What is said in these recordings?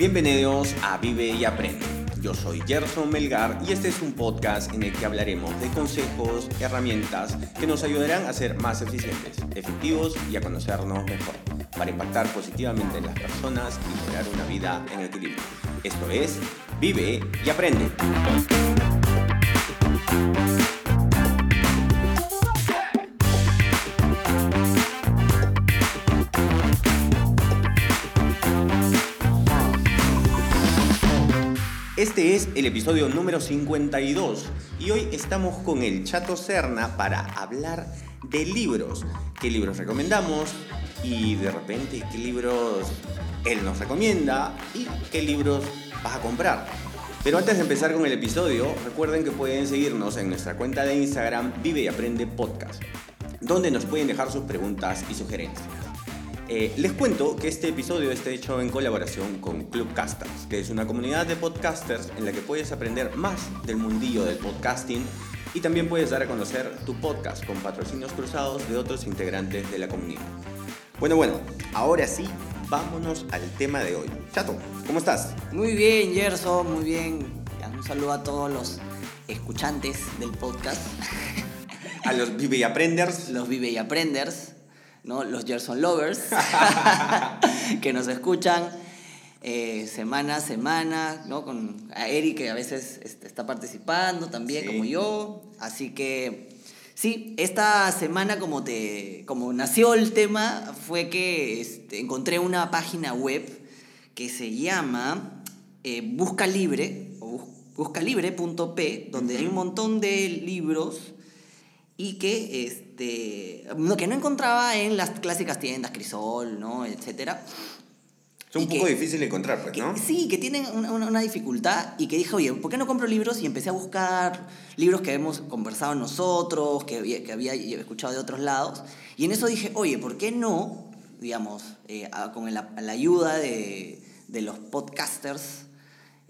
Bienvenidos a Vive y Aprende. Yo soy Gerson Melgar y este es un podcast en el que hablaremos de consejos, herramientas que nos ayudarán a ser más eficientes, efectivos y a conocernos mejor, para impactar positivamente en las personas y crear una vida en equilibrio. Esto es Vive y Aprende. El episodio número 52 y hoy estamos con el Chato Serna para hablar de libros. ¿Qué libros recomendamos? Y de repente, ¿qué libros él nos recomienda? ¿Y qué libros vas a comprar? Pero antes de empezar con el episodio, recuerden que pueden seguirnos en nuestra cuenta de Instagram Vive y Aprende Podcast, donde nos pueden dejar sus preguntas y sugerencias. Eh, les cuento que este episodio está hecho en colaboración con Clubcasters, que es una comunidad de podcasters en la que puedes aprender más del mundillo del podcasting y también puedes dar a conocer tu podcast con patrocinios cruzados de otros integrantes de la comunidad. Bueno, bueno, ahora sí, vámonos al tema de hoy. Chato, ¿cómo estás? Muy bien, Gerson, muy bien. Un saludo a todos los escuchantes del podcast. A los Vive y Aprenders. Los Vive y Aprenders. ¿No? los Gerson Lovers, que nos escuchan eh, semana a semana, ¿no? con a Eric que a veces este, está participando también, como yo. Así que sí, esta semana como, te, como nació el tema fue que este, encontré una página web que se llama eh, Busca Libre o buscalibre.p, donde hay un montón de libros y que, este, que no encontraba en las clásicas tiendas, Crisol, ¿no? etcétera. Es un poco difícil de encontrar, pues, ¿no? sí, que tienen una, una, dificultad y que dije, oye, ¿por qué no compro libros? Y empecé a buscar libros que hemos conversado nosotros, que había, que había escuchado de otros lados. Y en eso dije, oye, ¿por qué no, digamos, eh, con la, la ayuda de, de los podcasters,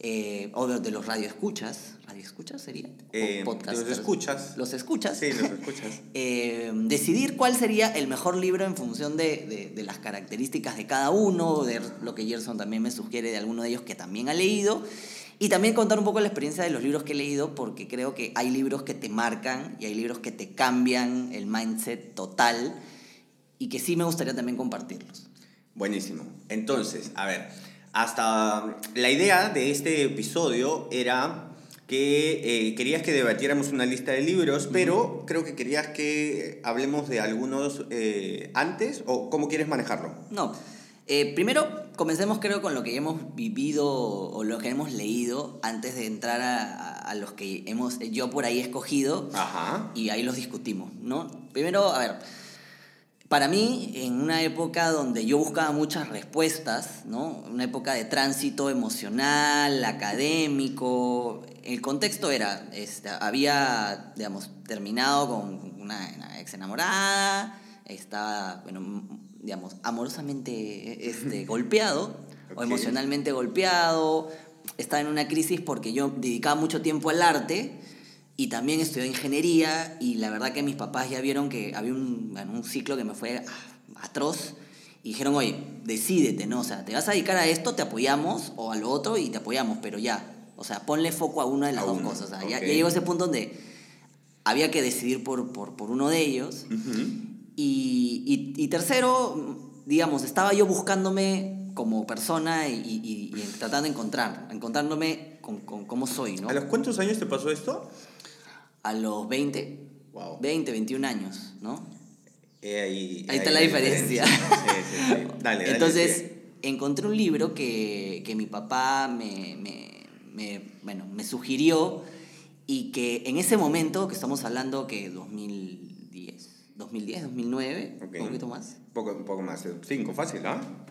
eh, o de, los radioescuchas, ¿radioescuchas sería? Eh, los escuchas. Los escuchas. Sí, los escuchas. Eh, decidir cuál sería el mejor libro en función de, de, las características de cada uno, de lo que Gerson también me sugiere de alguno de ellos que también ha leído. Y también contar un poco la experiencia de los libros que he leído, porque creo que hay libros que te marcan y hay libros que te cambian el mindset total y que sí me gustaría también compartirlos. Buenísimo. Entonces, a ver. Hasta la idea de este episodio era que eh, querías que debatiéramos una lista de libros, pero creo que querías que hablemos de algunos eh, antes, o cómo quieres manejarlo. No. Eh, primero, comencemos creo con lo que hemos vivido o lo que hemos leído antes de entrar a, a los que hemos yo por ahí escogido Ajá. y ahí los discutimos, ¿no? Primero, a ver, para mí, en una época donde yo buscaba muchas respuestas, ¿no? una época de tránsito emocional, académico, el contexto era, este, había, digamos, terminado con una, ex enamorada, estaba, bueno, digamos, amorosamente este, golpeado o emocionalmente golpeado, estaba en una crisis porque yo dedicaba mucho tiempo al arte y también estudié ingeniería y la verdad que mis papás ya vieron que había un, un ciclo que me fue atroz y dijeron, oye, decídete, ¿no? O sea, te vas a dedicar a esto, te apoyamos, o a lo otro y te apoyamos, pero ya, o sea, ponle foco a una de las dos cosas. O sea, ya, llegó ese punto donde había que decidir por, por, por uno de ellos. y, y, y, tercero, digamos, estaba yo buscándome como persona y, y tratando de encontrar, encontrándome con, con, cómo soy, ¿no? ¿A los cuántos años te pasó esto? A los 20, wow. 20, 21 años, ¿no? ahí, ahí, está la diferencia. Sí, sí, sí. Dale, dale, Entonces, encontré un libro que, que mi papá me, me, me, bueno, me sugirió y que en ese momento, que estamos hablando que 2010, 2010, 2009, un poquito más. Poco, un poco más, 5, fácil, ¿ah? ¿no?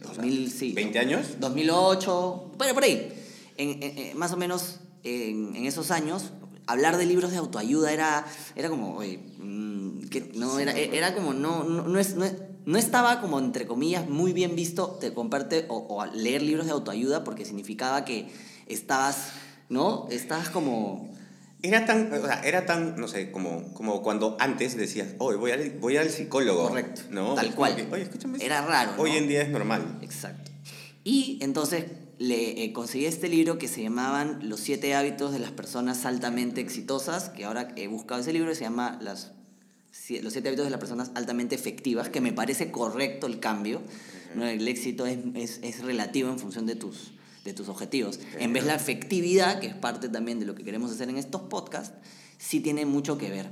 2000, sí. ¿20 años? 2008, bueno, por ahí. En, en, más o menos en, en, esos años hablar de libros de autoayuda era, era como, oye, mm, que no, era, era como, no, no, no, es, no, estaba como, entre comillas, muy bien visto te comparte o, o, leer libros de autoayuda porque significaba que estabas, ¿no? Estabas como... Era tan, o sea, era tan, no sé, como, como cuando antes decías, oye, voy al, voy al psicólogo. Correcto. ¿no? Tal cual. oye, escúchame. Era raro. Hoy en día es normal. Exacto. Y entonces le eh, conseguí este libro que se llamaban Los siete hábitos de las personas altamente exitosas, que ahora he buscado ese libro y se llama las, Los siete hábitos de las personas altamente efectivas, que me parece correcto el cambio. ¿no? El éxito es, es, es, relativo en función de tus, de tus objetivos. En vez de la efectividad, que es parte también de lo que queremos hacer en estos podcasts, sí tiene mucho que ver.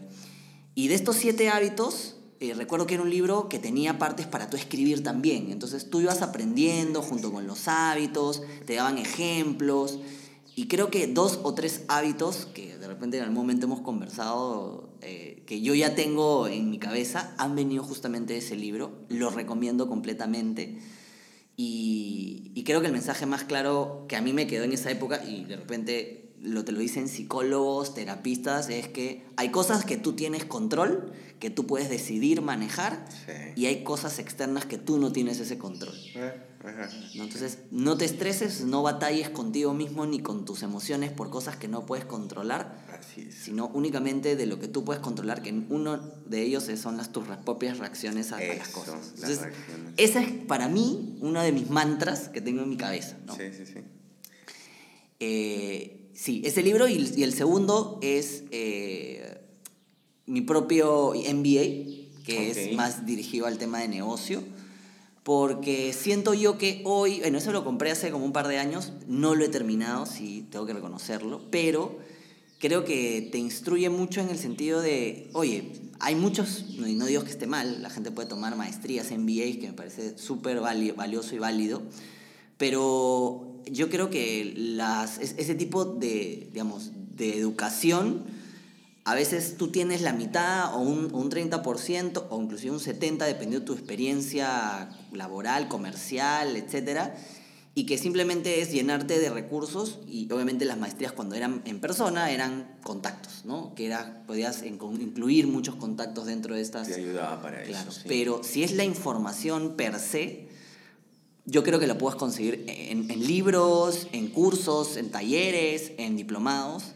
Y de estos siete hábitos, eh, recuerdo que era un libro que tenía partes para tú escribir también. Entonces tú ibas aprendiendo junto con los hábitos, te daban ejemplos. Y creo que dos o tres hábitos que de repente en algún momento hemos conversado, eh, que yo ya tengo en mi cabeza, han venido justamente de ese libro. Lo recomiendo completamente. Y, y creo que el mensaje más claro que a mí me quedó en esa época, y de repente lo te lo dicen psicólogos, terapistas, es que hay cosas que tú tienes control, que tú puedes decidir manejar, y hay cosas externas que tú no tienes ese control. Eh, Entonces, no te estreses, no batalles contigo mismo ni con tus emociones por cosas que no puedes controlar, sino únicamente de lo que tú puedes controlar, que uno de ellos son las tus propias reacciones a, las cosas. Entonces, esa es para mí una de mis mantras que tengo en mi cabeza. ¿no? Sí, sí, sí. Eh, sí, ese libro y, y el segundo es eh, mi propio MBA, que es más dirigido al tema de negocio, porque siento yo que hoy, bueno, eso lo compré hace como un par de años, no lo he terminado, sí, tengo que reconocerlo, pero creo que te instruye mucho en el sentido de, oye, hay muchos, y no digo que esté mal, la gente puede tomar maestrías, MBA, que me parece súper valioso y válido, pero yo creo que las, ese tipo de, digamos, de educación, a veces tú tienes la mitad o un, un 30% o inclusive un 70% dependiendo de tu experiencia laboral, comercial, etc. Y que simplemente es llenarte de recursos y obviamente las maestrías cuando eran en persona eran contactos, ¿no? Que era, podías incluir muchos contactos dentro de estas... Te ayudaba para claro, Pero si es la información per se, yo creo que lo puedes conseguir en, libros, en cursos, en talleres, en diplomados.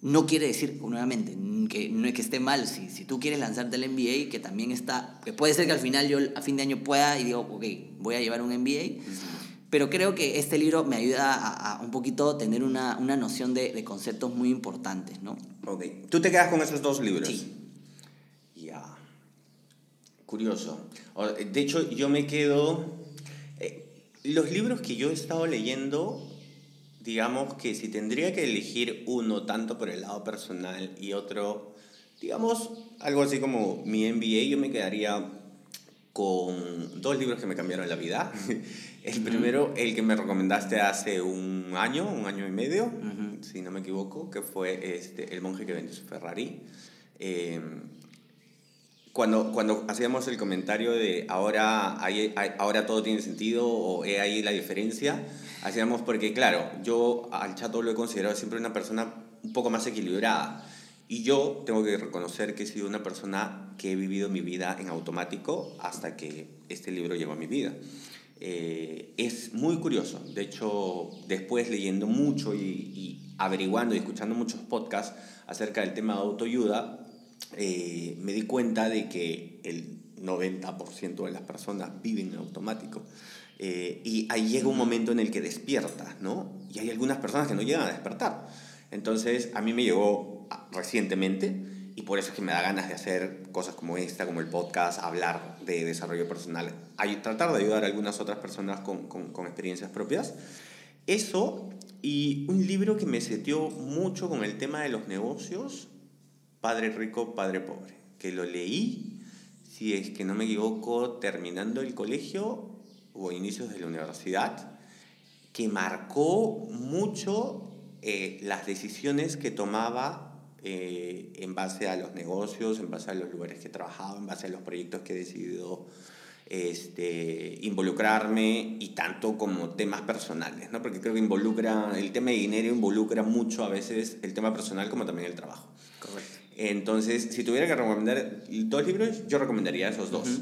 No quiere decir, nuevamente, que no es que esté mal. Si, si tú quieres lanzarte el MBA, que también está, que puede ser que al final yo a fin de año pueda y digo, ok, voy a llevar un MBA. Pero creo que este libro me ayuda a, un poquito tener una, una noción de, de, conceptos muy importantes, ¿no? Ok. ¿Tú te quedas con esos dos libros? Sí. Ya. Curioso. De hecho, yo me quedo los libros que yo he estado leyendo, digamos que si tendría que elegir uno tanto por el lado personal y otro, digamos, algo así como mi MBA, yo me quedaría con dos libros que me cambiaron la vida. El primero, el que me recomendaste hace un año, un año y medio, si no me equivoco, que fue este, El monje que vendió su Ferrari. Eh, cuando, cuando hacíamos el comentario de ahora, hay, ahora todo tiene sentido o he ahí la diferencia, hacíamos porque, claro, yo al chato lo he considerado siempre una persona un poco más equilibrada. Y yo tengo que reconocer que he sido una persona que he vivido mi vida en automático hasta que este libro llegó a mi vida. Eh, es muy curioso. De hecho, después leyendo mucho y, y averiguando y escuchando muchos podcasts acerca del tema de autoayuda, eh, me di cuenta de que el 90% de las personas viven en automático. Eh, y ahí llega un momento en el que despiertas, ¿no? Y hay algunas personas que no llegan a despertar. Entonces, a mí me llegó recientemente y por eso es que me da ganas de hacer cosas como esta, como el podcast, hablar de desarrollo personal, tratar de ayudar a algunas otras personas con, con, con experiencias propias. Eso y un libro que me setió mucho con el tema de los negocios Padre Rico, Padre Pobre, que lo leí, si es que no me equivoco, terminando el colegio o inicios de la universidad, que marcó mucho eh, las decisiones que tomaba eh, en base a los negocios, en base a los lugares que he trabajado, en base a los proyectos que he decidido este, involucrarme y tanto como temas personales, ¿no? porque creo que involucra, el tema de dinero involucra mucho a veces el tema personal como también el trabajo. Correcto. Entonces, si tuviera que recomendar dos libros, yo recomendaría esos dos.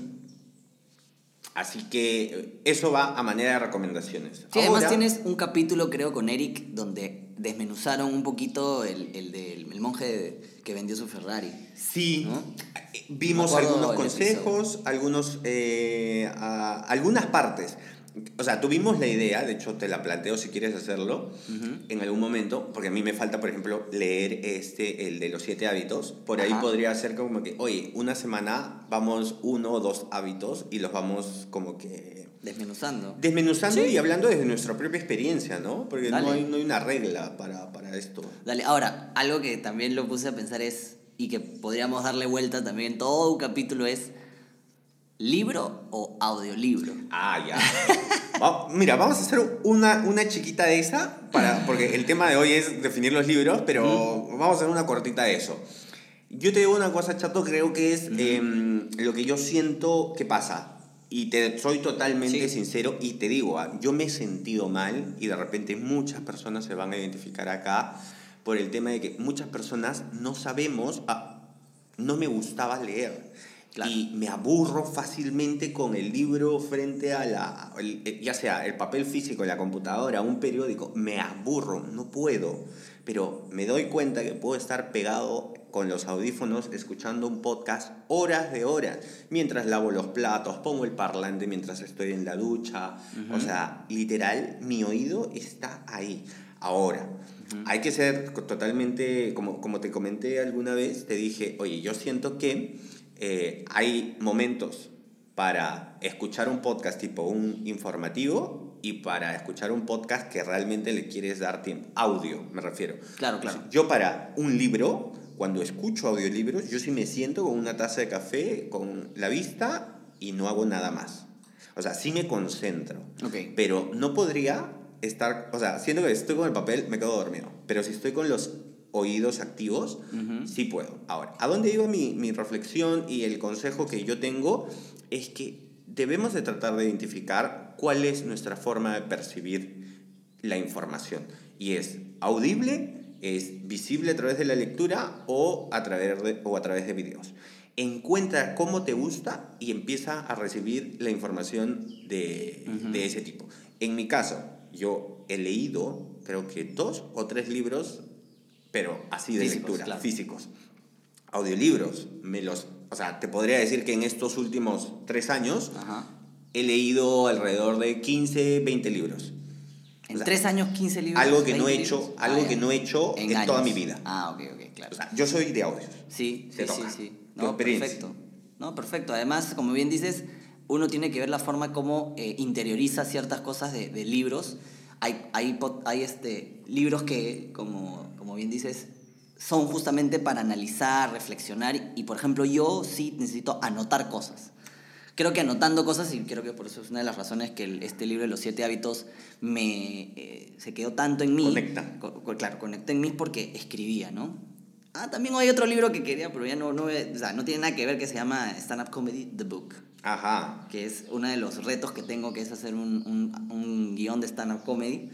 Así que eso va a manera de recomendaciones. Sí, además tienes un capítulo, creo, con Eric, donde desmenuzaron un poquito el, el del el monje que vendió su Ferrari. Sí, vimos algunos consejos, algunos, eh, algunas partes. O sea, tuvimos la idea, de hecho te la planteo si quieres hacerlo en algún momento, porque a mí me falta, por ejemplo, leer este, el de los siete hábitos. Por ahí Ajá. podría ser como que, oye, una semana vamos uno o dos hábitos y los vamos como que Desmenuzando. desmenuzando y hablando desde nuestra propia experiencia, ¿no? Porque no hay, no hay una regla para, para esto. Dale, ahora, algo que también lo puse a pensar es, y que podríamos darle vuelta también, todo un capítulo es, ¿libro o audiolibro? Ah, ya. Va- Mira, vamos a hacer una, una chiquita de esa, para, porque el tema de hoy es definir los libros, pero vamos a hacer una cortita de eso. Yo te digo una cosa, Chato, creo que es em, lo que yo siento que pasa. Y te soy totalmente Sí. sincero y te digo, ah, yo me he sentido mal y de repente muchas personas se van a identificar acá por el tema de que muchas personas no sabemos, ah, no me gustaba leer. Claro. Y me aburro fácilmente con el libro frente a la, el- eh, ya sea el papel físico, la computadora, un periódico, me aburro, no puedo. Pero me doy cuenta que puedo estar pegado con los audífonos escuchando un podcast horas de horas, mientras lavo los platos, pongo el parlante mientras estoy en la ducha. O sea, literal, mi oído está ahí. Ahora, hay que ser totalmente, como, como te comenté alguna vez, te dije, oye, yo siento que eh, hay momentos para escuchar un podcast tipo un informativo y para escuchar un podcast que realmente le quieres dar tiempo. Audio, me refiero. Claro, claro. Yo para un libro, cuando escucho audiolibros, yo sí me siento con una taza de café, con la vista y no hago nada más. O sea, sí me concentro. Pero no podría estar, o sea, siento que estoy con el papel, me quedo dormido. Pero si estoy con los oídos activos, Ujú. sí puedo. Ahora, ¿a dónde iba mi, mi reflexión y el consejo que yo tengo? Es que debemos de tratar de identificar cuál es nuestra forma de percibir la información. Y es audible, es visible a través de la lectura o a través de, o a través de videos. Encuentra cómo te gusta y empieza a recibir la información de, de ese tipo. En mi caso, yo he leído creo que dos o tres libros, pero así de Físicos, lectura, claro. físicos. Audiolibros, me los, o sea, te podría decir que en estos últimos tres años Ajá. he leído alrededor de 15, 20 libros. En O sea, tres años, 15 libros. algo que no 20 he hecho- libros. algo ya. que no he hecho en toda mi vida. Ah, ok, ok, claro. O sea, yo soy de audios. Sí, sí, sí, sí. No, perfecto. No, perfecto. Además, como bien dices, uno tiene que ver la forma como eh, interioriza ciertas cosas de, de libros. Hay, hay, hay este, libros que, como, como bien dices, son justamente para analizar, reflexionar y, por ejemplo, yo sí necesito anotar cosas. Creo que anotando cosas, y creo que por eso es una de las razones que el- este libro de los siete hábitos me, eh, se quedó tanto en mí. Conecta. Co- co- claro, conecté en mí porque escribía, ¿no? Ah, también hay otro libro que quería, pero ya no, no, o sea, no tiene nada que ver, que se llama Stand Up Comedy, The Book, Ajá. que es uno de los retos que tengo, que es hacer un, un, un guion de stand-up comedy,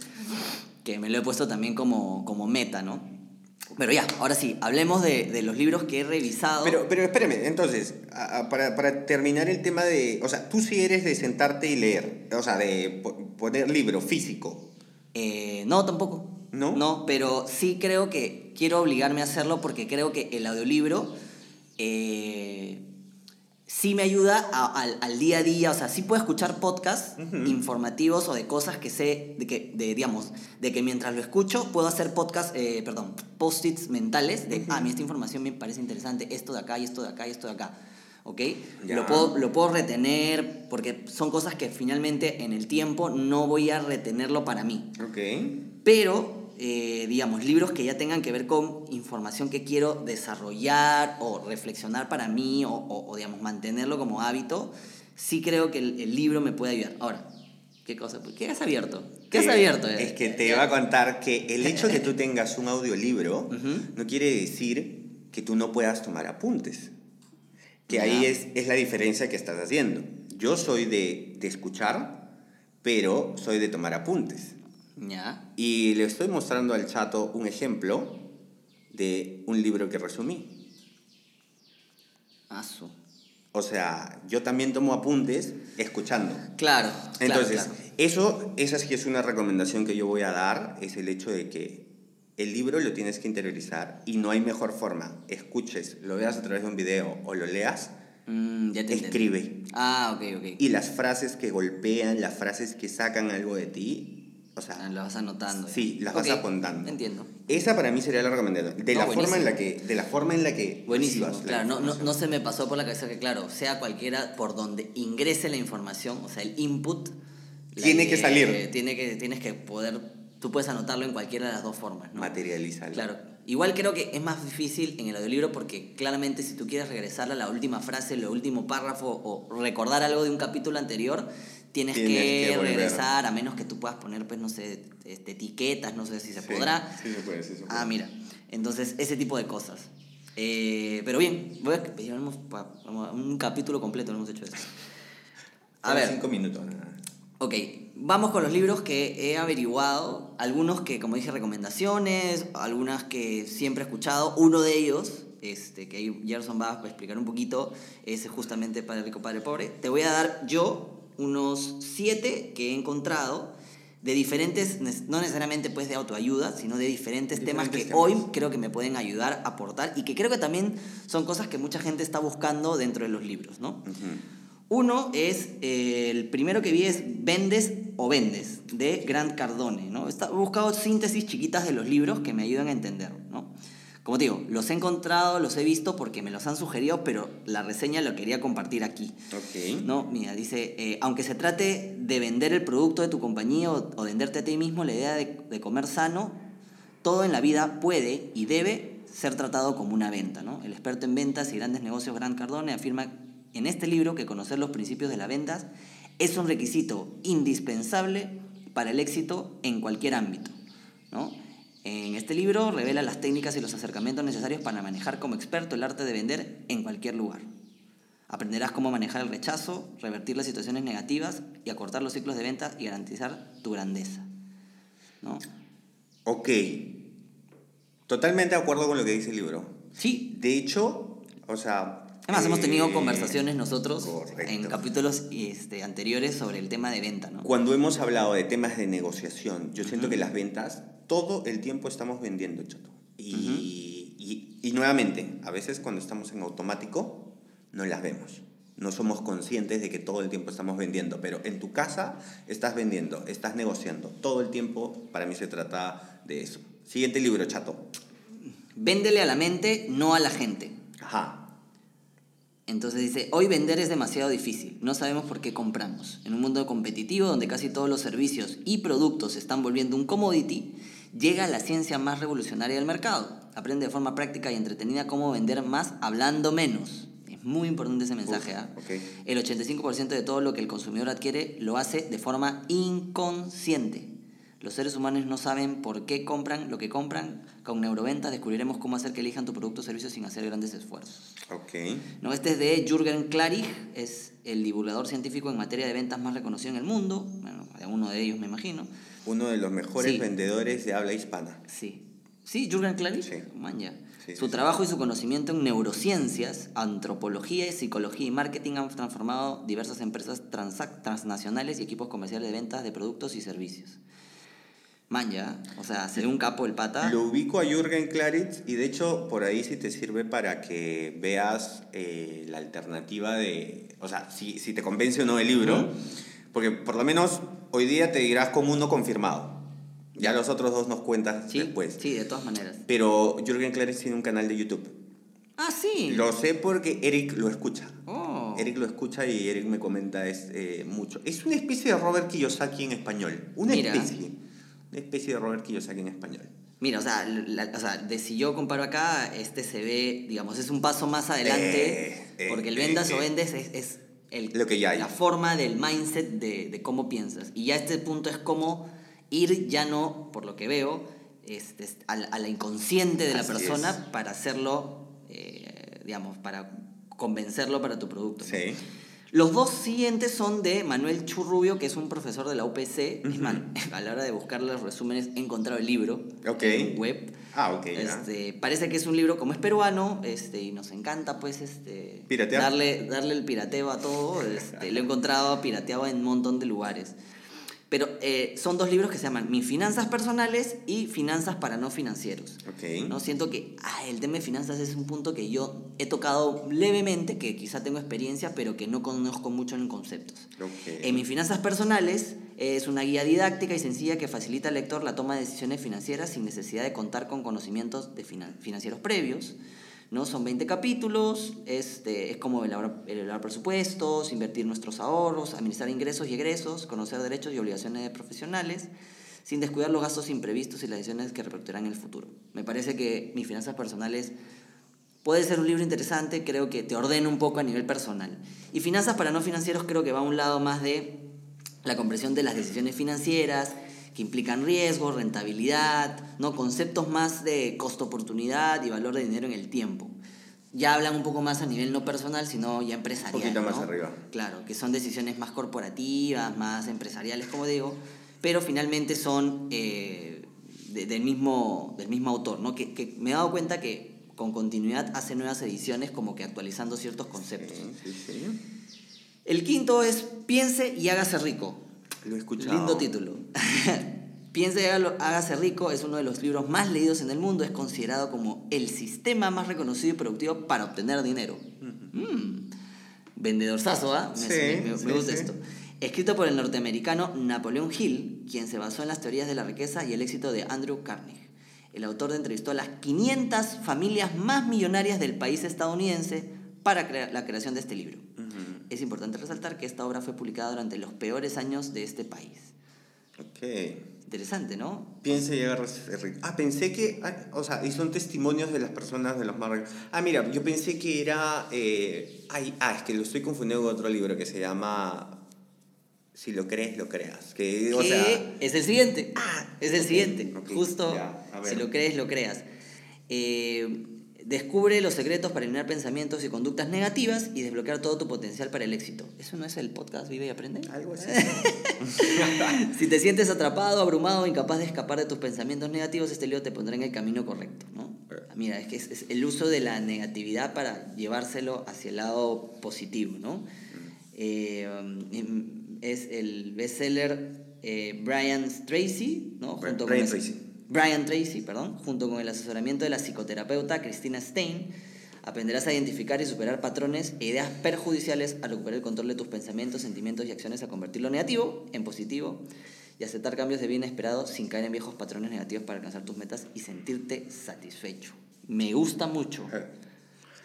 que me lo he puesto también como, como meta, ¿no? Pero ya, ahora sí, hablemos de, de los libros que he revisado. Pero, pero espérame, entonces, a- a- para, para terminar el tema de, o sea, tú sí eres de sentarte y leer, o sea, de po- poner libro físico. Eh, no, tampoco. ¿No? No, pero sí creo que quiero obligarme a hacerlo porque creo que el audiolibro eh, sí me ayuda a- al, al día a día. O sea, sí puedo escuchar podcasts informativos o de cosas que sé, de que, de, digamos, de que mientras lo escucho puedo hacer podcasts, eh, perdón, post-its mentales de, ah, a mí esta información me parece interesante, esto de acá y esto de acá y esto de acá. ¿Ok? Ya. Lo puedo, lo puedo retener porque son cosas que finalmente en el tiempo no voy a retenerlo para mí. Ok. Pero, eh, digamos, libros que ya tengan que ver con información que quiero desarrollar o reflexionar para mí o, o- o, digamos, mantenerlo como hábito, sí creo que el, el libro me puede ayudar. Ahora, ¿qué cosa? ¿Qué has abierto? ¿Qué has Eh, abierto? Es que te iba a contar que el hecho que tú tengas un audiolibro Ujú. no quiere decir que tú no puedas tomar apuntes. Que ahí es, es la diferencia que estás haciendo. Yo soy de, de escuchar, pero soy de tomar apuntes. Ya. Y le estoy mostrando al chato un ejemplo de un libro que resumí. Asu. O sea, yo también tomo apuntes escuchando. Claro. claro, Entonces, claro. eso, esa sí es una recomendación que yo voy a dar, es el hecho de que el libro lo tienes que interiorizar y no hay mejor forma. Escuches, lo veas a través de un video o lo leas, Mm, ya te entendí. escribe. Ah, ok, ok. Y las frases que golpean, las frases que sacan algo de ti, o Ah, sea, Lo vas anotando. ya. sí, las vas Ok, apuntando. Entiendo. Esa para mí sería la recomendación. De No, la forma en la que, de la forma en la que Buenísimo, claro, no, no, no se me pasó por la cabeza que, claro, sea cualquiera por donde ingrese la información, o sea, el input. Tiene que salir. Tiene que, tienes que poder, tú puedes anotarlo en cualquiera de las dos formas, ¿no? Materializarlo. Claro, igual creo que es más difícil en el audiolibro porque claramente si tú quieres regresar a la última frase, el último párrafo o recordar algo de un capítulo anterior, tienes, Tienes que, regresar, a menos que tú puedas poner, pues, no sé, este, etiquetas, no sé si se Sí, podrá. Sí, se puede, sí se puede. Ah, mira. Entonces, ese tipo de cosas. Eh, pero bien, voy a, vamos a- un capítulo completo no hemos hecho eso. A ver, Cinco minutos. ok, vamos con los libros que he averiguado. Algunos que, como dije, recomendaciones, algunas que siempre he escuchado. Uno de ellos, este, que Gerson va a explicar un poquito, es justamente Padre Rico, Padre Pobre. Te voy a dar yo unos siete que he encontrado de diferentes, no necesariamente pues de autoayuda, sino de diferentes, temas que temas. hoy creo que me pueden ayudar a aportar y que creo que también son cosas que mucha gente está buscando dentro de los libros, ¿no? Uno es, eh, el primero que vi es Vendes o Vendes, de Grant Cardone, ¿no? Está- He buscado síntesis chiquitas de los libros que me ayudan a entender, ¿no? Como te digo, los he encontrado, los he visto porque me los han sugerido, pero la reseña lo quería compartir aquí. Ok. No, mira, dice, eh, aunque se trate de vender el producto de tu compañía o, o venderte a ti mismo, la idea de, de comer sano, todo en la vida puede y debe ser tratado como una venta. ¿no? El experto en ventas y grandes negocios Grant Cardone afirma en este libro que conocer los principios de las ventas es un requisito indispensable para el éxito en cualquier ámbito. ¿no? En este libro revela las técnicas y los acercamientos necesarios para manejar como experto el arte de vender en cualquier lugar. Aprenderás cómo manejar el rechazo, revertir las situaciones negativas y acortar los ciclos de ventas y garantizar tu grandeza. ¿no? Ok. Totalmente de acuerdo con lo que dice el libro. Sí. De hecho, o sea. Además, hemos tenido eh, conversaciones nosotros correcto. en capítulos este, anteriores sobre el tema de venta, ¿no? Cuando hemos hablado de temas de negociación, yo siento que las ventas, todo el tiempo estamos vendiendo, chato. Y, y, y nuevamente, a veces cuando estamos en automático, no las vemos. No somos conscientes de que todo el tiempo estamos vendiendo, pero en tu casa estás vendiendo, estás negociando. Todo el tiempo, para mí se trata de eso. Siguiente libro, chato. Véndele a la mente, no a la gente. Ajá. Entonces dice, hoy vender es demasiado difícil, no sabemos por qué compramos. En un mundo competitivo donde casi todos los servicios y productos se están volviendo un commodity, llega la ciencia más revolucionaria del mercado. Aprende de forma práctica y entretenida cómo vender más hablando menos. Es muy importante ese mensaje. Uf, ¿ah? El 85% de todo lo que el consumidor adquiere lo hace de forma inconsciente. Los seres humanos no saben por qué compran lo que compran. Con neuroventas descubriremos cómo hacer que elijan tu producto o servicio sin hacer grandes esfuerzos. Ok. No, este es de Jürgen Klarig, es el divulgador científico en materia de ventas más reconocido en el mundo. Bueno, uno de ellos me imagino. Uno de los mejores Sí. vendedores de habla hispana. Sí. ¿Sí, Jürgen Klarig? Sí. Man, ya. Sí, Su trabajo y su conocimiento en neurociencias, antropología, psicología y marketing han transformado diversas empresas transnacionales y equipos comerciales de ventas de productos y servicios. Man, ya. O sea, se ve un capo el pata. Lo ubico a Jürgen Klaritz y de hecho por ahí sí te sirve para que veas eh, la alternativa de, o sea, si, si te convence o no el libro, porque por lo menos hoy día te dirás como uno confirmado. Ya los otros dos nos cuentas Sí, después. sí, de todas maneras. Pero Jürgen Klaritz tiene un canal de YouTube. Ah, sí. Lo sé porque Eric lo escucha. Oh. Eric lo escucha y Eric me comenta es, eh, mucho. Es una especie de Robert Kiyosaki en español. Una Mira. especie. Una especie de Robert Kiyosaki en español. Mira, o sea, la- o sea, de si yo comparo acá, este se ve, digamos, es un paso más adelante, Eh, eh, porque el eh, vendas o vendes es, es el, Lo que ya hay. la forma del mindset de, de cómo piensas. Y ya este punto es como ir ya no, por lo que veo, este, a, la, a la inconsciente de la Así persona es. para hacerlo, digamos, para convencerlo para tu producto. Sí. Los dos siguientes son de Manuel Churrubio, que es un profesor de la UPC. Más, a la hora de buscar los resúmenes he encontrado el libro Ok. en web. Ah, ok. Este, parece que es un libro como es peruano este, y nos encanta pues este, Piratear. darle, darle el pirateo a todo. Este, lo he encontrado pirateado en un montón de lugares. Pero eh, son dos libros que se llaman Mis finanzas personales y Finanzas para no financieros. Ok. ¿no? Siento que ah, el tema de finanzas es un punto que yo he tocado levemente, que quizá tengo experiencia, pero que no conozco mucho en conceptos. Ok. En mis finanzas personales es una guía didáctica y sencilla que facilita al lector la toma de decisiones financieras sin necesidad de contar con conocimientos de finan- financieros previos. ¿No? Son 20 capítulos, este, es como elaborar, presupuestos, invertir nuestros ahorros, administrar ingresos y egresos, conocer derechos y obligaciones profesionales, sin descuidar los gastos imprevistos y las decisiones que repercutirán en el futuro. Me parece que mis finanzas personales Puede ser un libro interesante, creo que te ordena un poco a nivel personal. Y Finanzas para no financieros creo que va a un lado más de la comprensión de las decisiones financieras, que implican riesgo, rentabilidad, ¿no? conceptos más de costo-oportunidad y valor de dinero en el tiempo. Ya hablan un poco más a nivel no personal, sino ya empresarial. Un poquito más ¿no? arriba. Claro, que son decisiones más corporativas, más empresariales, como digo, pero finalmente son eh, de- del, mismo, del mismo autor, ¿no? Que, que me he dado cuenta que con continuidad hace nuevas ediciones como que actualizando ciertos conceptos. Sí, sí, sí. El quinto es Piense y hágase rico. Lo he escuchado. Lindo título. Piense y hágase rico es uno de los libros más leídos en el mundo. Es considerado como el sistema más reconocido y productivo para obtener dinero. Mm. Vendedorzazo, ¿ah? Me, Sí, me- me- sí, me gusta sí. esto. Escrito por el norteamericano Napoleon Hill, quien se basó en las teorías de la riqueza y el éxito de Andrew Carnegie. El autor entrevistó a las 500 familias más millonarias del país estadounidense para crea- la creación de este libro. Es importante resaltar que esta obra fue publicada durante los peores años de este país. Ok. Interesante, ¿no? Piense agarrarse rico. Ah, pensé que. ah, o sea, y son testimonios de las personas de los más ricos. Ah, mira, yo pensé que era. eh, ay, ah, es que lo estoy confundiendo con otro libro que se llama. Si lo crees, lo creas. Que, o que sea. es el siguiente. Ah, es el ok, siguiente. ok, Justo, ya, a si lo crees, lo creas. Eh, descubre los secretos para eliminar pensamientos y conductas negativas y desbloquear todo tu potencial para el éxito. ¿Eso no es el podcast Vive y Aprende? Algo así. Si te sientes atrapado, abrumado, incapaz de escapar de tus pensamientos negativos, este libro te pondrá en el camino correcto, ¿no? Mira, es que es, es el uso de la negatividad para llevárselo hacia el lado positivo, ¿no? Eh, um, es el bestseller eh, Brian Tracy, ¿no? Brian con Brian el- Tracy. Brian Tracy, perdón, junto con el asesoramiento de la psicoterapeuta Christina Stein, aprenderás a identificar y superar patrones e ideas perjudiciales al recuperar el control de tus pensamientos, sentimientos y acciones a convertir lo negativo en positivo y aceptar cambios de bien esperados sin caer en viejos patrones negativos para alcanzar tus metas y sentirte satisfecho. Me gusta mucho.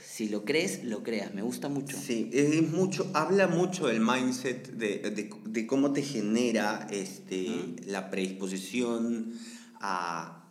Si lo crees, lo creas. Me gusta mucho. Sí, es mucho, habla mucho del mindset, de, de- de cómo te genera este, la predisposición a,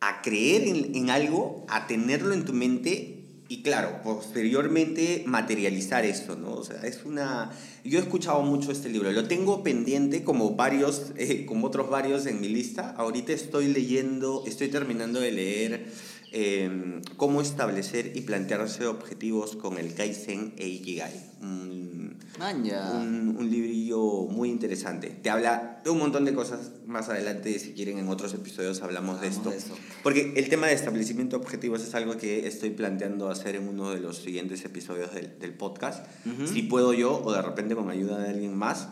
a creer en, en algo, a tenerlo en tu mente y claro, posteriormente materializar eso, ¿no? O sea, es una... Yo he escuchado mucho este libro, lo tengo pendiente como varios, eh, como otros varios en mi lista. Ahorita estoy leyendo, estoy terminando de leer eh, cómo establecer y plantearse objetivos con el Kaizen e Ikigai. Un, un, un librillo muy interesante. Te habla de un montón de cosas. Más adelante, si quieren, en otros episodios hablamos de esto. Hablamos de eso. Porque el tema de establecimiento de objetivos es algo que estoy planteando hacer en uno de los siguientes episodios del, del podcast. Ujú. Si puedo yo o de repente con ayuda de alguien más.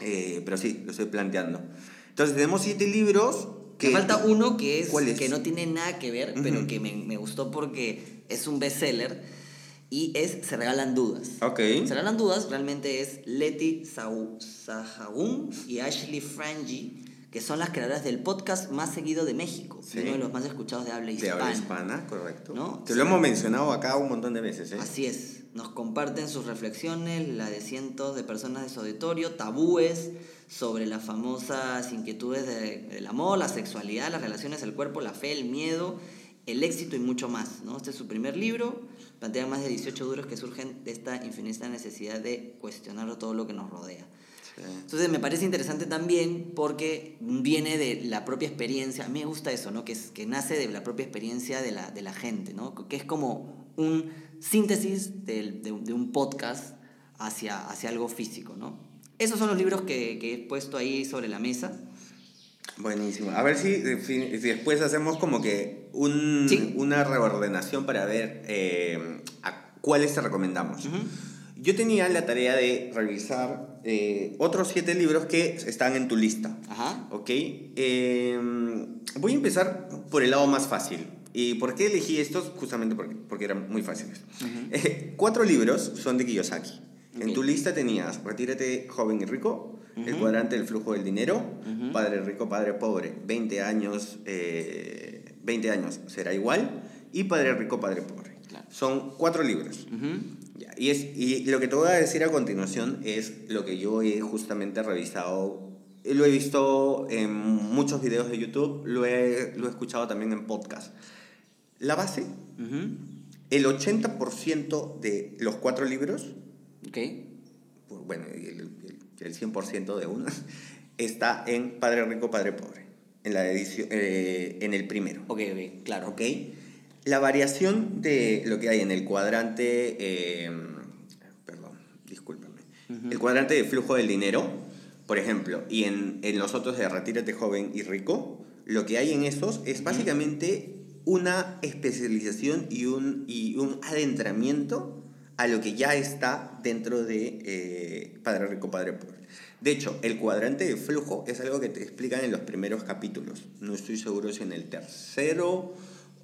Eh, pero sí, lo estoy planteando. Entonces, tenemos siete libros. Que, Me falta uno que, es, ¿Cuál es? que no tiene nada que ver, pero Ujú. que me, me gustó porque es un bestseller y es Se Regalan Dudas. Ok. Se Regalan Dudas realmente es Leti Sahagún y Ashley Frangi, que son las creadoras del podcast más seguido de México, Sí. uno de los más escuchados de habla De hispana. habla hispana, correcto. ¿No? Te lo hemos mencionado acá un montón de veces. ¿eh? Así es, nos comparten sus reflexiones, la de cientos de personas de su auditorio, tabúes sobre las famosas inquietudes de- del amor, la sexualidad, las relaciones, el cuerpo, la fe, el miedo, el éxito y mucho más. ¿no? Este es su primer libro, plantea más de 18 duros que surgen de esta infinita necesidad de cuestionar todo lo que nos rodea. Sí. Entonces me parece interesante también porque viene de la propia experiencia, a mí me gusta eso, ¿no? que, es, que nace de la propia experiencia de la, de la gente, ¿no? que es como un síntesis del- de, de un podcast hacia, hacia algo físico. ¿no? Esos son los libros que, que he puesto ahí sobre la mesa. Buenísimo. A ver si, después hacemos como que un- Sí. una reordenación para ver eh, a cuáles te recomendamos. Yo tenía la tarea de revisar eh, otros siete libros que están en tu lista. Ajá. ¿Ok? Eh, voy a empezar por el lado más fácil. ¿Y por qué elegí estos? Justamente porque, porque eran muy fáciles. Eh, cuatro libros son de Kiyosaki. En Ok. tu lista tenías Retírate joven y rico, El cuadrante del flujo del dinero, Padre rico, Padre pobre, 20 años, eh, 20 años será igual, y Padre rico, Padre pobre. Claro. Son cuatro libros. Ujú. Ya, Y, es, y lo que te voy a decir a continuación es lo que yo he justamente revisado. Lo he visto en muchos videos de YouTube, lo he, lo he escuchado también en podcast. La base, Ujú. el 80% de los cuatro libros, Ok. pues, bueno, el, el, el 100% de uno, está en Padre Rico, Padre Pobre, en, la edición, eh, en el primero. Ok, ok, claro. ¿Ok? La variación de lo que hay en el cuadrante, eh, perdón, discúlpame, el cuadrante de flujo del dinero, por ejemplo, y en, en los otros de Retírate joven y rico, lo que hay en esos es básicamente una especialización y un, y un adentramiento a lo que ya está dentro de eh, Padre Rico, Padre Pobre. De hecho, el cuadrante de flujo es algo que te explican en los primeros capítulos. No estoy seguro si en el tercero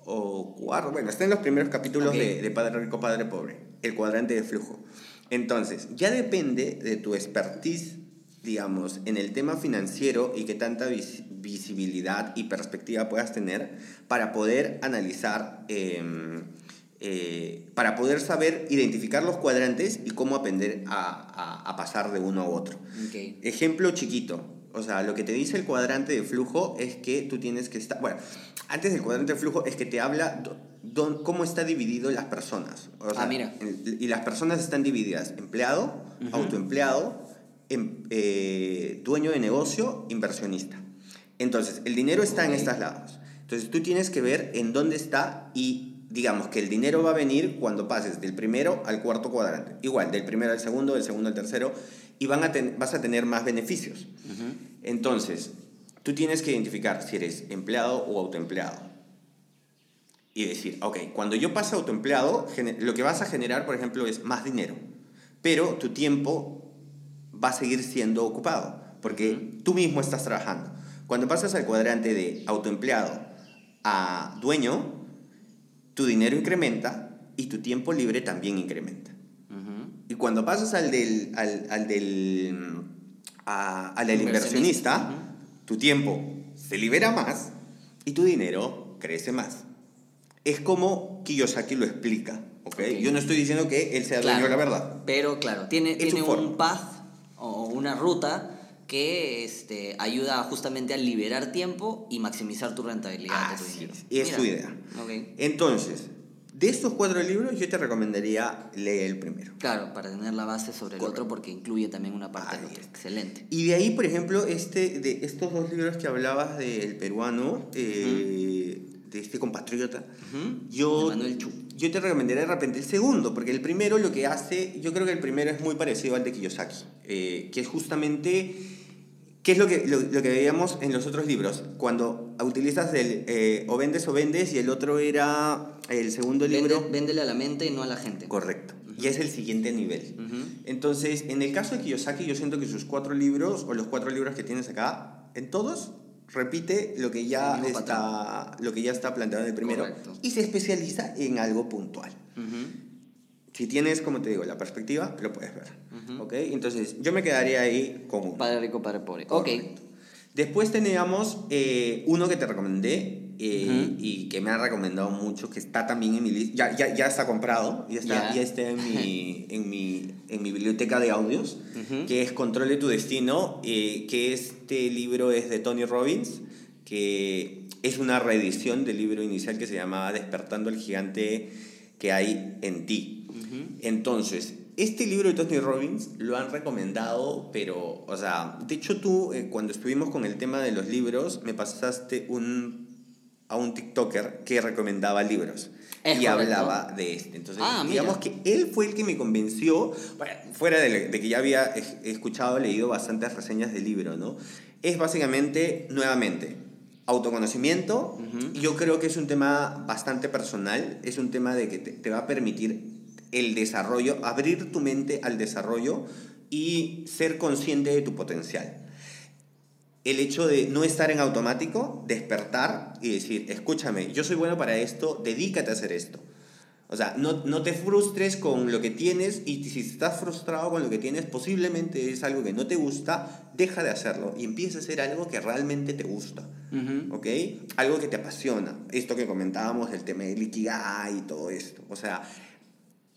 o cuarto. Bueno, está en los primeros capítulos de, de Padre Rico, Padre Pobre. El cuadrante de flujo. Entonces, ya depende de tu expertise, digamos, en el tema financiero y qué tanta vis- visibilidad y perspectiva puedas tener para poder analizar, eh, eh, para poder saber identificar los cuadrantes y cómo aprender a, a- a pasar de uno a otro. Ejemplo chiquito. O sea, lo que te dice el cuadrante de flujo es que tú tienes que estar... Bueno, antes del cuadrante de flujo es que te habla do- cómo está dividido las personas. O sea, Ah, mira. y las personas están divididas. Empleado, autoempleado, em- eh, dueño de negocio, inversionista. Entonces, el dinero está en estos lados. Entonces, tú tienes que ver en dónde está y digamos que el dinero va a venir cuando pases del primero al cuarto cuadrante. Igual, del primero al segundo, del segundo al tercero, y van a ten- vas a tener más beneficios. Entonces, tú tienes que identificar si eres empleado o autoempleado. Y decir, ok, cuando yo pase a autoempleado, lo que vas a generar, por ejemplo, es más dinero. Pero tu tiempo va a seguir siendo ocupado, porque tú mismo estás trabajando. Cuando pasas al cuadrante de autoempleado a dueño, tu dinero incrementa y tu tiempo libre también incrementa. Y cuando pasas al del, al, al del, mm, a- al del Inversionista. inversionista, tu tiempo se libera más y tu dinero crece más. Es como Kiyosaki lo explica. ¿ok? Ok. Yo no estoy diciendo que él sea dueño de la verdad. Pero claro, tiene, Es tiene un path o una ruta que este, ayuda justamente a liberar tiempo y maximizar tu rentabilidad de tu dinero. es, y es Mira. su idea. Entonces, de estos cuatro libros, yo te recomendaría leer el primero. Claro, para tener la base sobre el otro porque incluye también una parte del otro. Excelente. Y de ahí, por ejemplo, este, de estos dos libros que hablabas del peruano, eh, de este compatriota, yo, De Manuel Chu. yo te recomendaría de repente el segundo, porque el primero lo que hace, yo creo que el primero es muy parecido al de Kiyosaki, eh, que es justamente, ¿qué es lo que, lo, lo que veíamos en los otros libros? Cuando utilizas el eh, o vendes o vendes y el otro era el segundo libro. Vende- véndele a la mente y no a la gente. Correcto. Y es el siguiente nivel. Ujú. Entonces, en el caso de Kiyosaki, yo siento que sus cuatro libros, o los cuatro libros que tienes acá, en todos repite lo que ya, está, lo que ya está planteado en el primero Correcto. y se especializa en algo puntual. Ujú. Si tienes, como te digo, la perspectiva, lo puedes ver. ¿Ok? Entonces, yo me quedaría ahí con uno. Padre rico, padre pobre. Ok. Correcto. Después teníamos eh, uno que te recomendé eh, Ujú. y que me ha recomendado mucho, que está también en mi lista. Ya, ya, ya está comprado, ya está, Ya. ya está en, mi, en, mi, en mi biblioteca de audios, Ujú. que es Controle tu Destino, eh, que este libro es de Tony Robbins, que es una reedición del libro inicial que se llamaba Despertando el gigante que hay en ti. Entonces, este libro de Tony Robbins lo han recomendado, pero, o sea, de hecho tú, eh, cuando estuvimos con el tema de los libros, me pasaste un, a un TikToker que recomendaba libros. Es y correcto. hablaba de este. Entonces, Ah, mira. digamos que él fue el que me convenció, fuera de, de que ya había es- escuchado, leído bastantes reseñas del libro, ¿no? Es básicamente, nuevamente, autoconocimiento. Yo creo que es un tema bastante personal, es un tema de que te, te va a permitir el desarrollo, abrir tu mente al desarrollo y ser consciente de tu potencial. El hecho de no estar en automático, despertar y decir, escúchame, yo soy bueno para esto, dedícate a hacer esto. O sea, no, no, te frustres con lo que tienes y si estás frustrado con lo que tienes, posiblemente es algo que no te gusta, deja de hacerlo y empieza a hacer algo que realmente te gusta. ¿Ok? Algo que te apasiona. Esto que comentábamos, el tema del Ikigai y todo esto. O sea,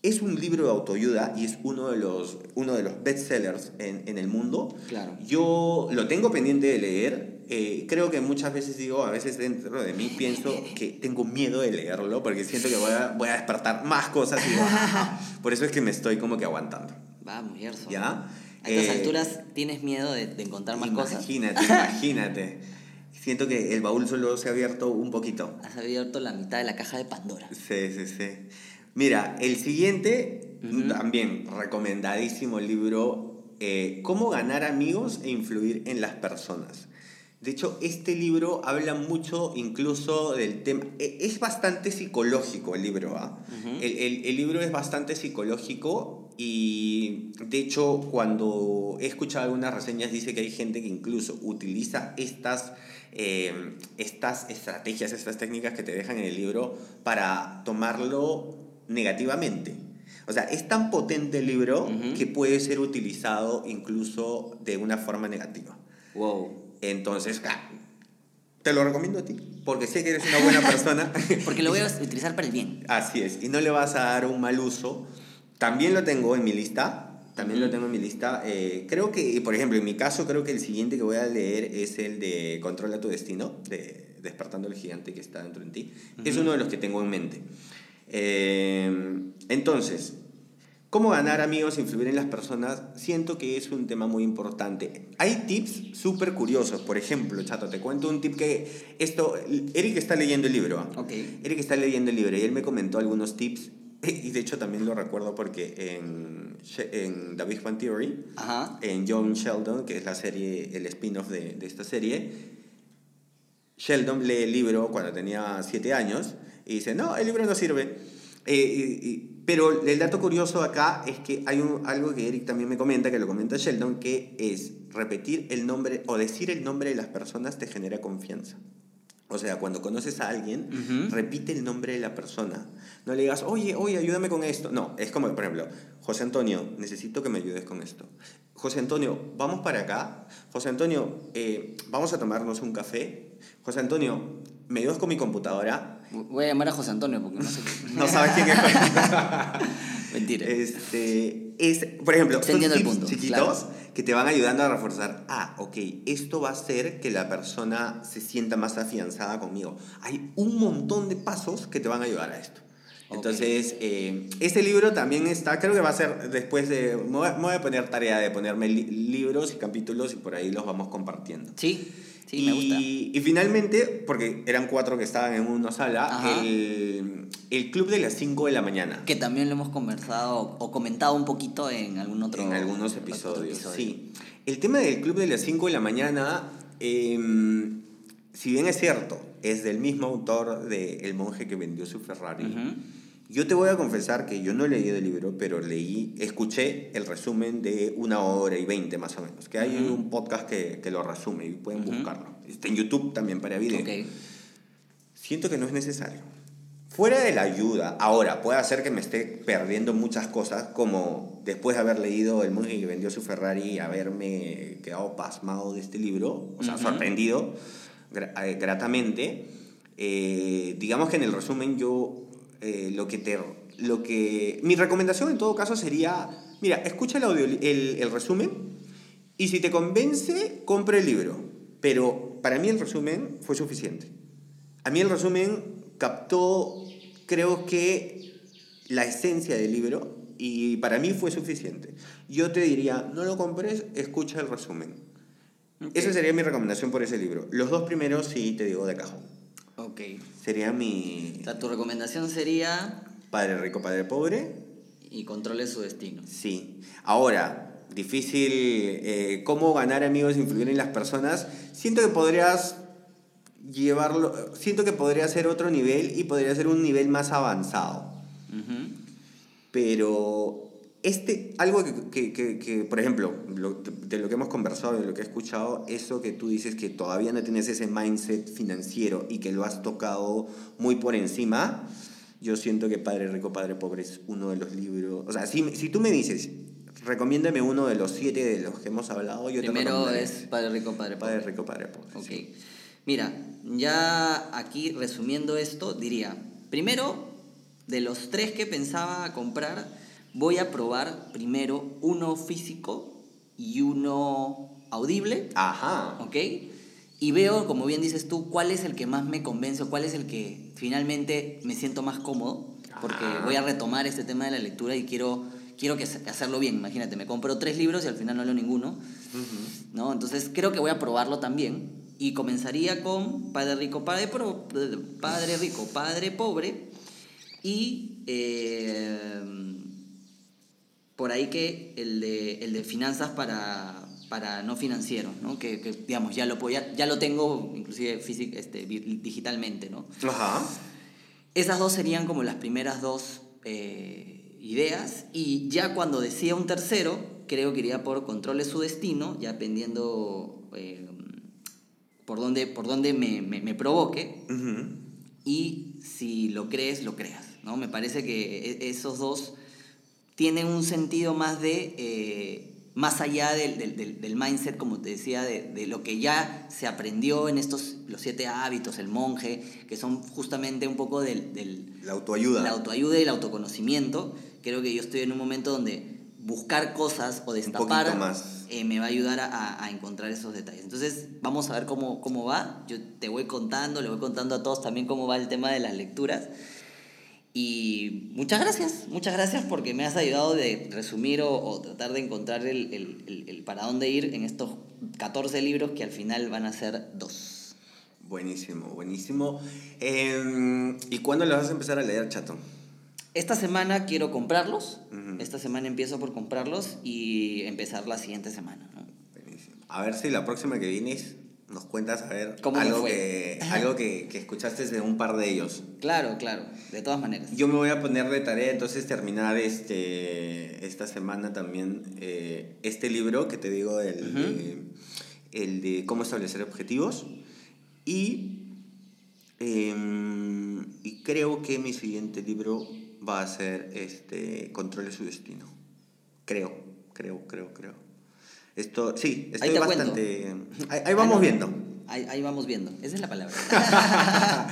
es un libro de autoayuda y es uno de los, uno de los bestsellers en, en el mundo. Claro. Yo lo tengo pendiente de leer. Eh, creo que muchas veces digo, a veces dentro de mí pienso que tengo miedo de leerlo porque siento que voy a, voy a despertar más cosas y digo, "Ah". por eso es que me estoy como que aguantando. Vamos, Gerson. ¿Ya? A estas Eh, alturas tienes miedo de, de encontrar más cosas. Imagínate, imagínate. Siento que el baúl solo se ha abierto un poquito. Has abierto la mitad de la caja de Pandora. Sí, sí, sí. Mira, el siguiente, Ujú. también recomendadísimo libro, eh, Cómo ganar amigos e influir en las personas. De hecho, este libro habla mucho incluso del tema, e- es bastante psicológico el libro, ¿ah? El, el- el libro es bastante psicológico y de hecho cuando he escuchado algunas reseñas dice que hay gente que incluso utiliza estas, eh, estas estrategias, estas técnicas que te dejan en el libro para tomarlo negativamente. O sea, es tan potente el libro que puede ser utilizado incluso de una forma negativa. Wow. Entonces, te lo recomiendo a ti, porque sé que eres una buena persona. Porque lo voy a utilizar para el bien. Así es, y no le vas a dar un mal uso. También lo tengo en mi lista, también lo tengo en mi lista. Eh, creo que, por ejemplo, en mi caso, creo que el siguiente que voy a leer es el de Controla tu destino, de Despertando el Gigante que está dentro de ti. Es Ujú. uno de los que tengo en mente. Eh, entonces, ¿cómo ganar amigos e influir en las personas? Siento que es un tema muy importante. Hay tips súper curiosos. Por ejemplo, Chato, te cuento un tip que esto, Eric está leyendo el libro. ¿ah? Ok. Eric está leyendo el libro y él me comentó algunos tips y de hecho también lo recuerdo porque en, en The Big Bang Theory, Ajá. en John Sheldon, que es la serie, el spin-off de, de esta serie, Sheldon lee el libro cuando tenía 7 años y dice, no, el libro no sirve. Eh, y- y- pero el dato curioso acá es que hay un- algo que Eric también me comenta, que lo comenta Sheldon, que es repetir el nombre o decir el nombre de las personas te genera confianza. O sea, cuando conoces a alguien, repite el nombre de la persona. No le digas, oye, oye, ayúdame con esto. No, es como, por ejemplo, José Antonio, necesito que me ayudes con esto. José Antonio, vamos para acá. José Antonio, eh, vamos a tomarnos un café. José Antonio, ¿me ayudas con mi computadora? Voy a llamar a José Antonio porque no sé. No sabes quién es. Mentira. Este, es, por ejemplo, son el punto, chiquitos claro. que te van ayudando a reforzar. Ah, ok, esto va a hacer que la persona se sienta más afianzada conmigo. Hay un montón de pasos que te van a ayudar a esto. Entonces, eh, este libro también está, creo que va a ser después de, me voy a, me voy a poner tarea de ponerme li- libros y capítulos y por ahí los vamos compartiendo. Sí, sí, y, me gusta. y finalmente, porque eran cuatro que estaban en una sala, el, el club de las 5 de la mañana. Que también lo hemos conversado o comentado un poquito en algún otro en algunos episodios, episodio. sí. El tema del club de las 5 de la mañana, em, si bien es cierto, es del mismo autor de El monje que vendió su Ferrari. Yo te voy a confesar que yo no leí el libro, pero leí, escuché el resumen de una hora y veinte más o menos. Que hay Ujú. un podcast que, que lo resume y pueden Ujú. buscarlo. Está en YouTube también para video. Ok. Siento que no es necesario. Fuera de la ayuda, ahora puede hacer que me esté perdiendo muchas cosas, como después de haber leído El monje que vendió su Ferrari y haberme quedado pasmado de este libro, o sea, Ujú. sorprendido gra- eh, gratamente. Eh, digamos que en el resumen yo eh, lo que te lo que mi recomendación en todo caso sería mira escucha el, audio, el, el resumen y si te convence compra el libro. Pero para mí el resumen fue suficiente. A mí el resumen captó creo que la esencia del libro y para mí fue suficiente. Yo te diría no lo compres escucha el resumen. Ok. esa sería mi recomendación por ese libro. Los dos primeros sí te digo de cajón Ok. Sería mi O sea, tu recomendación sería padre rico, padre pobre. y controle su destino. Sí. Ahora, difícil, eh, ¿cómo ganar amigos e influir en las personas? Siento que podrías llevarlo, siento que podría ser otro nivel y podría ser un nivel más avanzado. Ujú. pero este, algo que, que, que, que, por ejemplo, lo- de lo que hemos conversado, de lo que he escuchado, eso que tú dices que todavía no tienes ese mindset financiero y que lo has tocado muy por encima, yo siento que Padre Rico, Padre Pobre es uno de los libros. O sea, si, si tú me dices, recomiéndame uno de los siete de los que hemos hablado, yo te Primero recomendaré es Padre Rico, Padre Pobre. Padre Rico, Padre Pobre. Ok. sí. Mira, ya aquí resumiendo esto, diría, primero, de los tres que pensaba comprar, voy a probar primero uno físico y uno audible, Ajá. ¿ok? Y veo, como bien dices tú, cuál es el que más me convence, o cuál es el que finalmente me siento más cómodo, porque voy a retomar este tema de la lectura y quiero, quiero que, hacerlo bien. Imagínate, me compro tres libros y al final no leo ninguno. ¿no? Entonces creo que voy a probarlo también. Y comenzaría con Padre Rico, Padre, Pro- padre Rico, Padre Pobre. Y eh, por ahí que el de, el de finanzas para, para no financieros, ¿no? Que, que, digamos, ya lo, ya, ya lo tengo inclusive físic- este, digitalmente, ¿no? Ajá. Esas dos serían como las primeras dos eh, ideas. Y ya cuando decía un tercero, creo que iría por controle su destino, ya dependiendo eh, por dónde, por dónde me, me- me provoque. Ujú. Y si lo crees, lo creas. ¿no? Me parece que e- esos dos tienen un sentido más de... eh, más allá del, del- del- mindset, como te decía, de, de lo que ya se aprendió en estos, los siete hábitos, el monje, que son justamente un poco del, del, La autoayuda. la autoayuda y el autoconocimiento. Creo que yo estoy en un momento donde buscar cosas o destapar más. eh, me va a ayudar a- a encontrar esos detalles. Entonces, vamos a ver cómo, cómo va. Yo te voy contando, le voy contando a todos también cómo va el tema de las lecturas. Y muchas gracias, muchas gracias porque me has ayudado de resumir o, o tratar de encontrar el, el- el- el para dónde ir en estos 14 libros que al final van a ser dos. Buenísimo, buenísimo. Eh, ¿Y cuándo lo vas a empezar a leer, chato? Esta semana quiero comprarlos. Esta semana empiezo por comprarlos y empezar la siguiente semana. ¿no? Buenísimo. A ver si la próxima que vienes nos cuentas a ver ¿Cómo me algo, que, algo que, que escuchaste de un par de ellos. Claro, claro, de todas maneras. Yo me voy a poner de tarea entonces terminar este, esta semana también eh, este libro que te digo, el, de, el de cómo establecer objetivos. Y, em, y creo que mi siguiente libro va a ser este, Controle su destino. Creo, creo, creo, creo. Esto, sí, estoy Ahí te cuento. bastante... Ahí, ahí vamos Ah, no. viendo. Ahí, ahí vamos viendo. Esa es la palabra.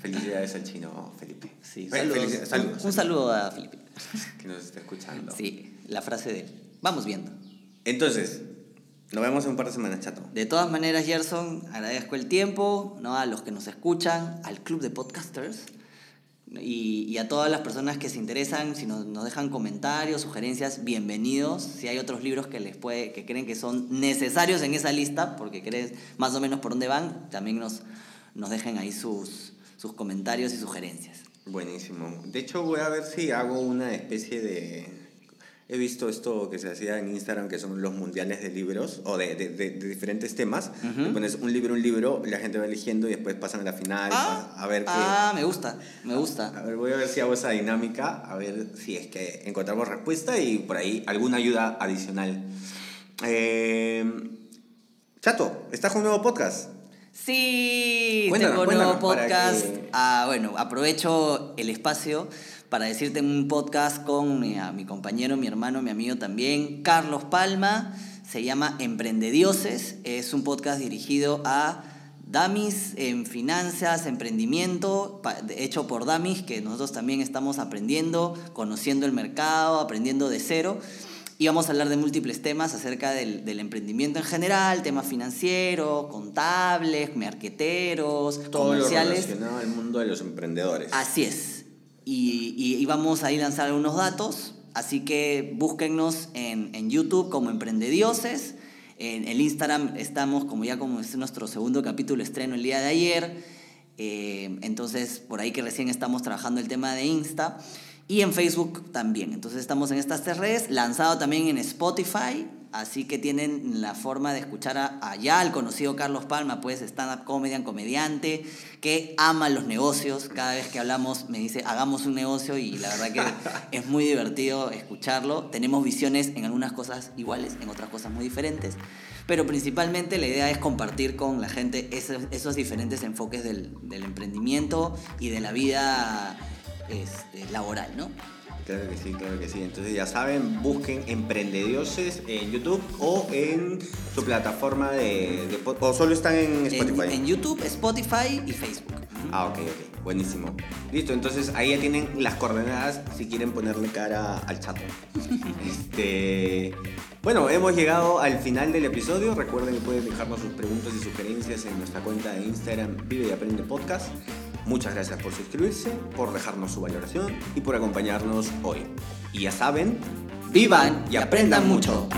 Felicidades al chino, Felipe. Sí, saludos. Un, saludo a Felipe. Que nos está escuchando. Sí, la frase de él. Vamos viendo. Entonces, nos vemos en un par de semanas, chato. De todas maneras, Gerson, agradezco el tiempo, ¿no? a los que nos escuchan, al club de podcasters y, y a todas las personas que se interesan, si nos, nos dejan comentarios, sugerencias, bienvenidos. Si hay otros libros que les puede, que creen que son necesarios en esa lista, porque crees más o menos por dónde van, también nos, nos dejen ahí sus, sus comentarios y sugerencias. Buenísimo. De hecho, voy a ver si hago una especie de... He visto esto que se hacía en Instagram, que son los mundiales de libros, o de, de- de- de diferentes temas. Le pones un libro, un libro, la gente va eligiendo y después pasan a la final. Ah, a ver qué... ah, me gusta, me A gusta. ver, voy a ver si hago esa dinámica, a ver si es que encontramos respuesta y por ahí alguna ayuda adicional. Eh, Chato, ¿estás con un nuevo podcast? Sí, Cuéntanos, tengo un nuevo podcast. que- Ah, bueno, aprovecho el espacio para decirte un podcast con mi, a mi compañero, mi hermano, mi amigo también, Carlos Palma. Se llama Emprendedioses. Es un podcast dirigido a Damis en finanzas, emprendimiento, hecho por Damis, que nosotros también estamos aprendiendo, conociendo el mercado, aprendiendo de cero. Y vamos a hablar de múltiples temas acerca del, del emprendimiento en general, temas financieros, contables, marqueteros, Todo lo comerciales. relacionado al mundo de los emprendedores. Así es. Y, y- y vamos a lanzar algunos datos. Así que búsquennos en, en YouTube como Emprendedioses. En el Instagram estamos, como ya como es nuestro segundo capítulo estreno el día de ayer. Eh, entonces, por ahí que recién estamos trabajando el tema de Insta. Y en Facebook también. Entonces estamos en estas tres redes, lanzado también en Spotify, así que tienen la forma de escuchar a, allá al conocido Carlos Palma, pues stand-up comedian, comediante, que ama los negocios. Cada vez que hablamos me dice, hagamos un negocio y la verdad que es muy divertido escucharlo. Tenemos visiones en algunas cosas iguales, en otras cosas muy diferentes, pero principalmente la idea es compartir con la gente esos, esos diferentes enfoques del, del emprendimiento y de la vida este, laboral, ¿no? Claro que sí, claro que sí. Entonces ya saben, busquen Emprendedioses en YouTube o en su plataforma de, de o solo están en Spotify. En, en YouTube, Spotify y Facebook. Ah, ok, ok. Buenísimo. Listo, entonces ahí ya tienen las coordenadas si quieren ponerle cara al chat. este. Bueno, hemos llegado al final del episodio. Recuerden que pueden dejarnos sus preguntas y sugerencias en nuestra cuenta de Instagram Vive y Aprende Podcast. Muchas gracias por suscribirse, por dejarnos su valoración y por acompañarnos hoy. Y ya saben, vivan y aprendan mucho.